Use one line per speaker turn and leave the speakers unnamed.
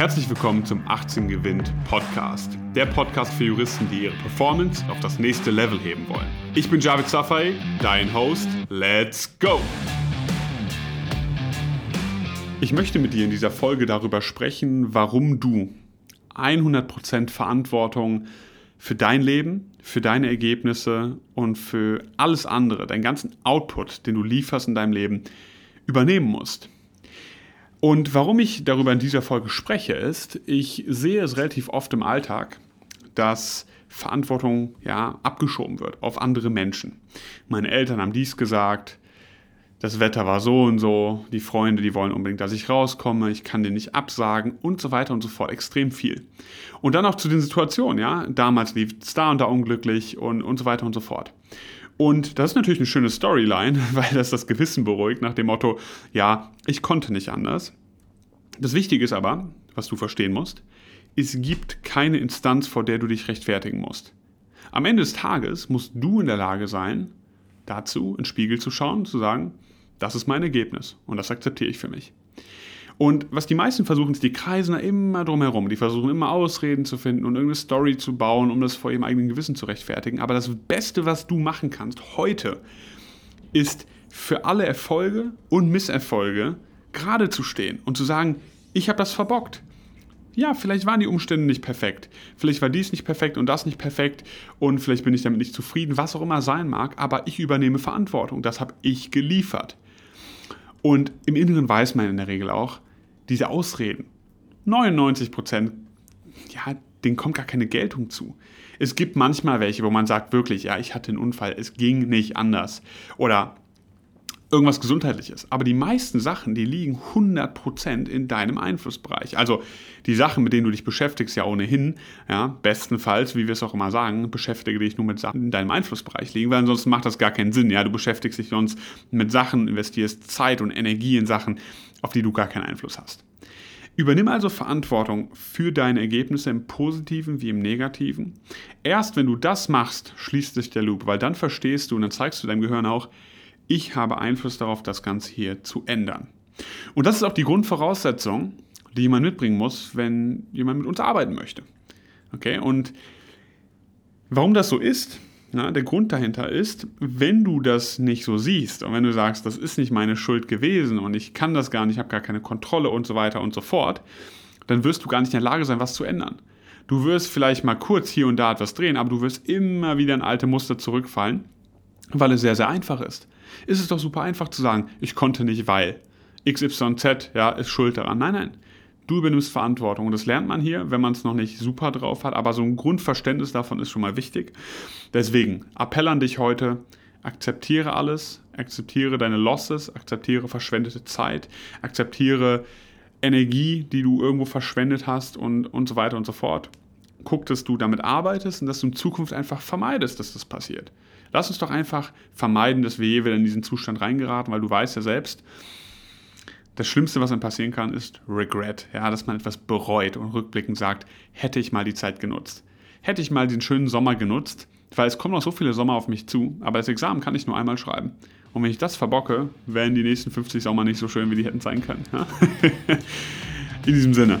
Herzlich willkommen zum 18 Gewinnt Podcast. Der Podcast für Juristen, die ihre Performance auf das nächste Level heben wollen. Ich bin Javid Safai, dein Host. Let's go! Ich möchte mit dir in dieser Folge darüber sprechen, warum du 100% Verantwortung für dein Leben, für deine Ergebnisse und für alles andere, deinen ganzen Output, den du lieferst in deinem Leben, übernehmen musst. Und warum ich darüber in dieser Folge spreche, ist, ich sehe es relativ oft im Alltag, dass Verantwortung ja abgeschoben wird auf andere Menschen. Meine Eltern haben dies gesagt, das Wetter war so und so, die Freunde, die wollen unbedingt, dass ich rauskomme, ich kann den nicht absagen und so weiter und so fort. Extrem viel. Und dann auch zu den Situationen, ja. Damals lief es da und da unglücklich und, und so weiter und so fort. Und das ist natürlich eine schöne Storyline, weil das das Gewissen beruhigt nach dem Motto, ja, ich konnte nicht anders. Das Wichtige ist aber, was du verstehen musst, es gibt keine Instanz, vor der du dich rechtfertigen musst. Am Ende des Tages musst du in der Lage sein, dazu in den Spiegel zu schauen, zu sagen, das ist mein Ergebnis und das akzeptiere ich für mich. Und was die meisten versuchen, ist, die kreisen da immer drum herum. Die versuchen immer Ausreden zu finden und irgendeine Story zu bauen, um das vor ihrem eigenen Gewissen zu rechtfertigen. Aber das Beste, was du machen kannst heute, ist für alle Erfolge und Misserfolge gerade zu stehen und zu sagen, ich habe das verbockt. Ja, vielleicht waren die Umstände nicht perfekt. Vielleicht war dies nicht perfekt und das nicht perfekt und vielleicht bin ich damit nicht zufrieden, was auch immer sein mag, aber ich übernehme Verantwortung. Das habe ich geliefert. Und im Inneren weiß man in der Regel auch, diese Ausreden, 99 Prozent, ja, denen kommt gar keine Geltung zu. Es gibt manchmal welche, wo man sagt wirklich, ja, ich hatte einen Unfall, es ging nicht anders. Oder irgendwas Gesundheitliches. Aber die meisten Sachen, die liegen 100% in deinem Einflussbereich. Also die Sachen, mit denen du dich beschäftigst, ja ohnehin, ja, bestenfalls, wie wir es auch immer sagen, beschäftige dich nur mit Sachen, die in deinem Einflussbereich liegen, weil ansonsten macht das gar keinen Sinn. Ja, du beschäftigst dich sonst mit Sachen, investierst Zeit und Energie in Sachen, auf die du gar keinen Einfluss hast. Übernimm also Verantwortung für deine Ergebnisse im positiven wie im negativen. Erst wenn du das machst, schließt sich der Loop, weil dann verstehst du und dann zeigst du deinem Gehirn auch, ich habe Einfluss darauf, das Ganze hier zu ändern. Und das ist auch die Grundvoraussetzung, die jemand mitbringen muss, wenn jemand mit uns arbeiten möchte. Okay, und warum das so ist, na, der Grund dahinter ist, wenn du das nicht so siehst und wenn du sagst, das ist nicht meine Schuld gewesen und ich kann das gar nicht, ich habe gar keine Kontrolle und so weiter und so fort, dann wirst du gar nicht in der Lage sein, was zu ändern. Du wirst vielleicht mal kurz hier und da etwas drehen, aber du wirst immer wieder in alte Muster zurückfallen, weil es sehr, sehr einfach ist ist es doch super einfach zu sagen, ich konnte nicht, weil XYZ ja, ist schuld daran. Nein, nein. Du übernimmst Verantwortung. Und das lernt man hier, wenn man es noch nicht super drauf hat. Aber so ein Grundverständnis davon ist schon mal wichtig. Deswegen, Appell an dich heute, akzeptiere alles, akzeptiere deine Losses, akzeptiere verschwendete Zeit, akzeptiere Energie, die du irgendwo verschwendet hast und, und so weiter und so fort. Guck, dass du damit arbeitest und dass du in Zukunft einfach vermeidest, dass das passiert. Lass uns doch einfach vermeiden, dass wir je wieder in diesen Zustand reingeraten, weil du weißt ja selbst, das Schlimmste, was einem passieren kann, ist Regret. Ja, dass man etwas bereut und rückblickend sagt, hätte ich mal die Zeit genutzt. Hätte ich mal den schönen Sommer genutzt, weil es kommen noch so viele Sommer auf mich zu, aber das Examen kann ich nur einmal schreiben. Und wenn ich das verbocke, wären die nächsten 50 Sommer nicht so schön, wie die hätten sein können. In diesem Sinne,